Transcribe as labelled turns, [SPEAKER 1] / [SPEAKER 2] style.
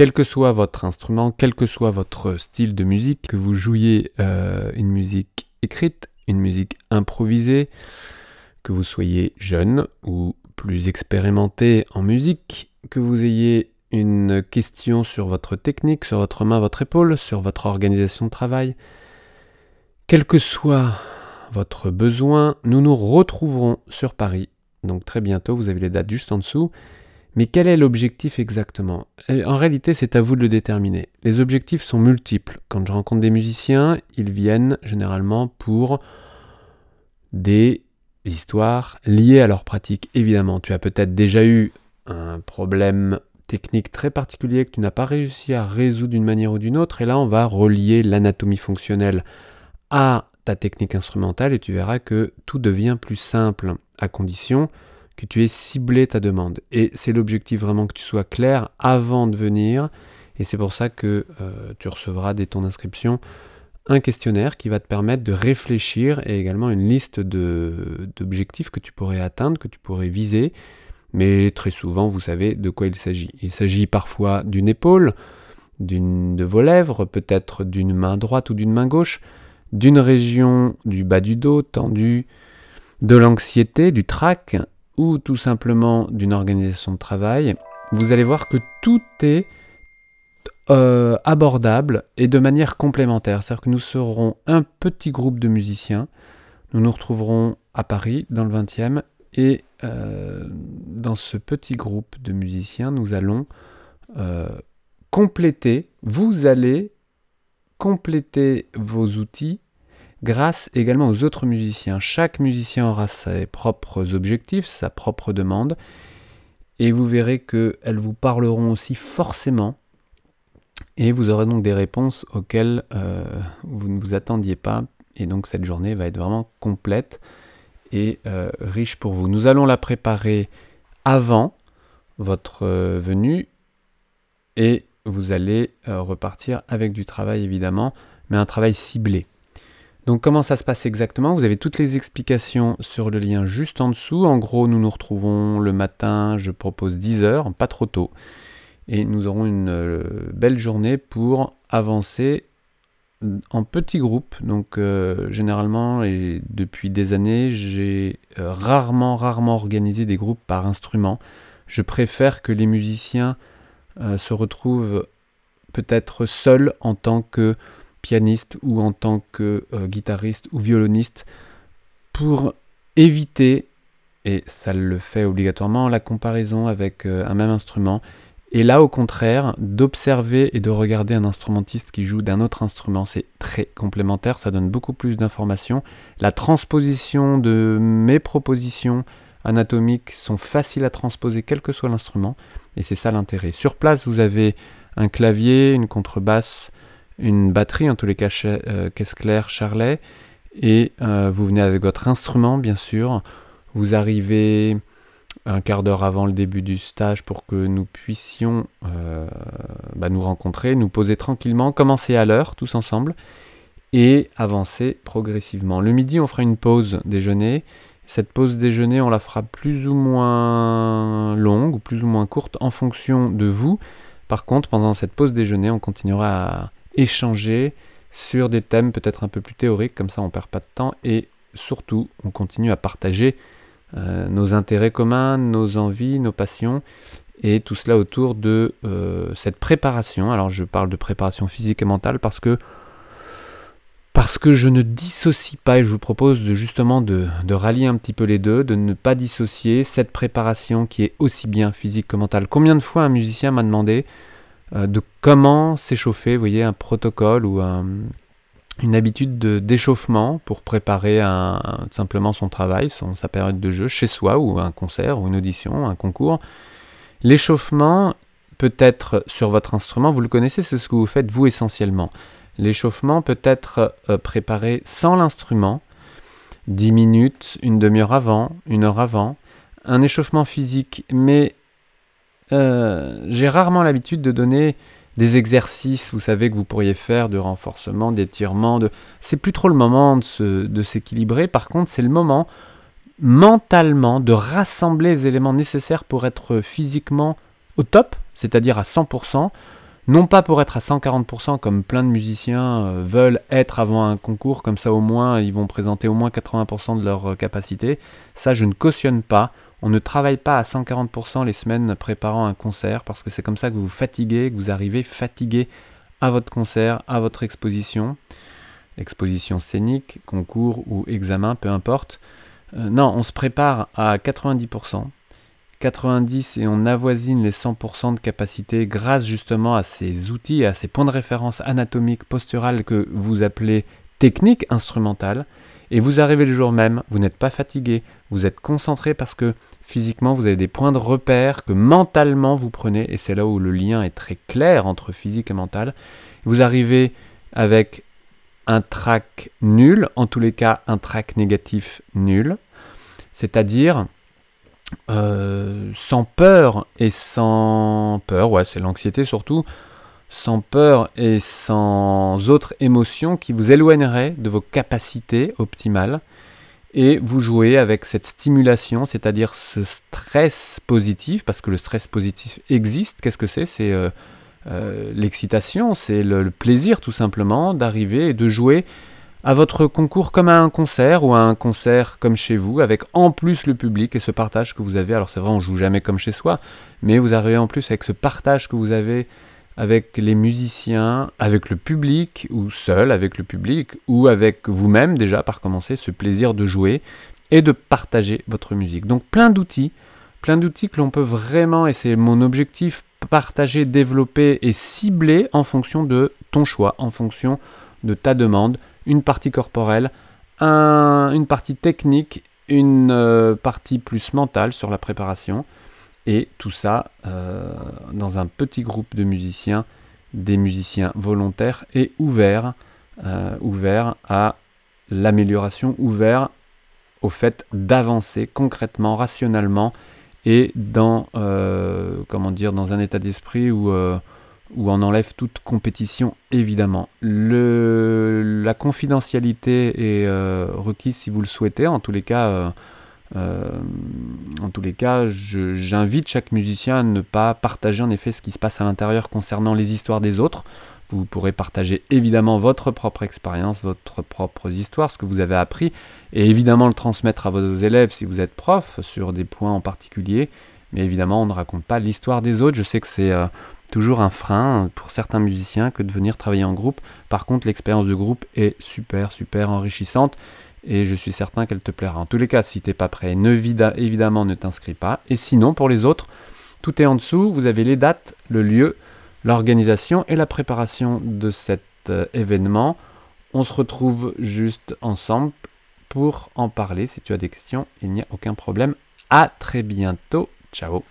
[SPEAKER 1] quel que soit votre instrument, quel que soit votre style de musique, que vous jouiez euh, une musique écrite, une musique improvisée, que vous soyez jeune ou plus expérimenté en musique, que vous ayez une question sur votre technique, sur votre main, votre épaule, sur votre organisation de travail, quel que soit votre besoin, nous nous retrouverons sur Paris. Donc très bientôt, vous avez les dates juste en dessous. Mais quel est l'objectif exactement? En réalité, c'est à vous de le déterminer. Les objectifs sont multiples. Quand je rencontre des musiciens, ils viennent généralement pour des histoires liées à leur pratique. Évidemment, tu as peut-être déjà eu un problème technique très particulier que tu n'as pas réussi à résoudre d'une manière ou d'une autre. Et là, on va relier l'anatomie fonctionnelle à ta technique instrumentale et tu verras que tout devient plus simple à condition que tu aies ciblé ta demande. Et c'est l'objectif vraiment que tu sois clair avant de venir. Et c'est pour ça que euh, tu recevras dès ton inscription un questionnaire qui va te permettre de réfléchir et également une liste d'objectifs que tu pourrais atteindre, que tu pourrais viser. Mais très souvent, vous savez de quoi il s'agit. Il s'agit parfois d'une épaule, d'une de vos lèvres, peut-être d'une main droite ou d'une main gauche, d'une région du bas du dos tendue, de l'anxiété, du trac, ou tout simplement d'une organisation de travail, vous allez voir que tout est euh, abordable et de manière complémentaire. C'est-à-dire que nous serons un petit groupe de musiciens, nous nous retrouverons à Paris dans le 20e, et euh, dans ce petit groupe de musiciens, nous allons euh, compléter, vous allez compléter vos outils grâce également aux autres musiciens. Chaque musicien aura ses propres objectifs, sa propre demande, et vous verrez qu'elles vous parleront aussi forcément, et vous aurez donc des réponses auxquelles euh, vous ne vous attendiez pas, et donc cette journée va être vraiment complète et euh, riche pour vous. Nous allons la préparer avant votre euh, venue, et vous allez repartir avec du travail évidemment, mais un travail ciblé. Donc comment ça se passe exactement? Vous avez toutes les explications sur le lien juste en dessous. En gros, nous nous retrouvons le matin, je propose 10 heures, pas trop tôt. Et nous aurons une euh, belle journée pour avancer en petits groupes. Donc euh, généralement, et depuis des années, j'ai euh, rarement, rarement organisé des groupes par instrument. Je préfère que les musiciens se retrouvent peut-être seuls en tant que pianiste ou en tant que euh, guitariste ou violoniste pour éviter, et ça le fait obligatoirement, la comparaison avec euh, un même instrument. Et là, au contraire, d'observer et de regarder un instrumentiste qui joue d'un autre instrument, c'est très complémentaire, ça donne beaucoup plus d'informations. La transposition de mes propositions anatomiques sont faciles à transposer quel que soit l'instrument, et c'est ça l'intérêt. Sur place, vous avez un clavier, une contrebasse, une batterie, en tous les cas euh, caisse claire Charlet, et euh, vous venez avec votre instrument bien sûr, vous arrivez un quart d'heure avant le début du stage pour que nous puissions euh, bah, nous rencontrer, nous poser tranquillement, commencer à l'heure tous ensemble et avancer progressivement. Le midi, on fera une pause déjeuner. Cette pause déjeuner, on la fera plus ou moins longue ou plus ou moins courte en fonction de vous. Par contre, pendant cette pause déjeuner, on continuera à échanger sur des thèmes peut-être un peu plus théoriques, comme ça on perd pas de temps, et surtout on continue à partager euh, nos intérêts communs, nos envies, nos passions, et tout cela autour de euh, cette préparation. Alors je parle de préparation physique et mentale parce que parce que je ne dissocie pas et je vous propose de justement de, de, rallier un petit peu les deux, de ne pas dissocier cette préparation qui est aussi bien physique que mentale. Combien de fois un musicien m'a demandé de comment s'échauffer, vous voyez, un protocole ou une habitude d'échauffement pour préparer simplement son travail, son, sa période de jeu chez soi ou un concert ou une audition, un concours. L'échauffement peut être sur votre instrument, vous le connaissez, c'est ce que vous faites vous essentiellement. L'échauffement peut être euh, préparé sans l'instrument, 10 minutes, une demi-heure avant, une heure avant. Un échauffement physique, mais euh, j'ai rarement l'habitude de donner des exercices, vous savez, que vous pourriez faire de renforcement, d'étirement. C'est plus trop le moment de, s'équilibrer. Par contre, c'est le moment mentalement de rassembler les éléments nécessaires pour être physiquement au top, c'est-à-dire à 100%. non pas pour être à 140% comme plein de musiciens euh, veulent être avant un concours, comme ça au moins ils vont présenter au moins 80% de leur euh, capacité. Ça, je ne cautionne pas. On ne travaille pas à 140% les semaines préparant un concert parce que c'est comme ça que vous vous fatiguez, que vous arrivez fatigué à votre concert, à votre exposition, exposition scénique, concours ou examen, peu importe. Euh, non, on se prépare à 90%. 90 et on avoisine les 100% de capacité grâce justement à ces outils, à ces points de référence anatomiques, posturales que vous appelez techniques instrumentales. Et vous arrivez le jour même, vous n'êtes pas fatigué, vous êtes concentré parce que physiquement vous avez des points de repère que mentalement vous prenez, et c'est là où le lien est très clair entre physique et mental. Vous arrivez avec un track nul, en tous les cas un track négatif nul, c'est-à-dire euh, sans peur et sans peur, ouais, c'est l'anxiété surtout, sans peur et sans autre émotion qui vous éloignerait de vos capacités optimales. Et vous jouez avec cette stimulation, c'est-à-dire ce stress positif, parce que le stress positif existe. Qu'est-ce que c'est? C'est euh, euh, l'excitation, c'est le, plaisir tout simplement d'arriver et de jouer à votre concours comme à un concert ou à un concert comme chez vous, avec en plus le public et ce partage que vous avez. Alors c'est vrai, on joue jamais comme chez soi, mais vous arrivez en plus avec ce partage que vous avez avec les musiciens, avec le public, ou seul avec le public, ou avec vous-même déjà par commencer, ce plaisir de jouer et de partager votre musique. Donc plein d'outils, plein d'outils que l'on peut vraiment, et c'est mon objectif, partager, développer et cibler en fonction de ton choix, en fonction de ta demande, une partie corporelle, une partie technique, une euh, partie plus mentale sur la préparation, et tout ça euh, dans un petit groupe de musiciens, des musiciens volontaires et ouverts, euh, ouverts à l'amélioration, ouverts au fait d'avancer concrètement, rationnellement et dans, comment dire, dans un état d'esprit où où on enlève toute compétition évidemment. La confidentialité est euh, requise si vous le souhaitez. En tous les cas, euh, euh, en tous les cas, j'invite chaque musicien à ne pas partager en effet ce qui se passe à l'intérieur concernant les histoires des autres. Vous pourrez partager évidemment votre propre expérience, votre propre histoire, ce que vous avez appris, et évidemment le transmettre à vos élèves si vous êtes prof sur des points en particulier. Mais évidemment, on ne raconte pas l'histoire des autres. Je sais que c'est toujours un frein pour certains musiciens que de venir travailler en groupe. Par contre, l'expérience de groupe est super, super enrichissante et je suis certain qu'elle te plaira. En tous les cas, si tu n'es pas prêt, évidemment ne t'inscris pas. Et sinon, pour les autres, tout est en dessous. Vous avez les dates, le lieu, l'organisation et la préparation de cet euh, événement. On se retrouve juste ensemble pour en parler. Si tu as des questions, il n'y a aucun problème. À très bientôt. Ciao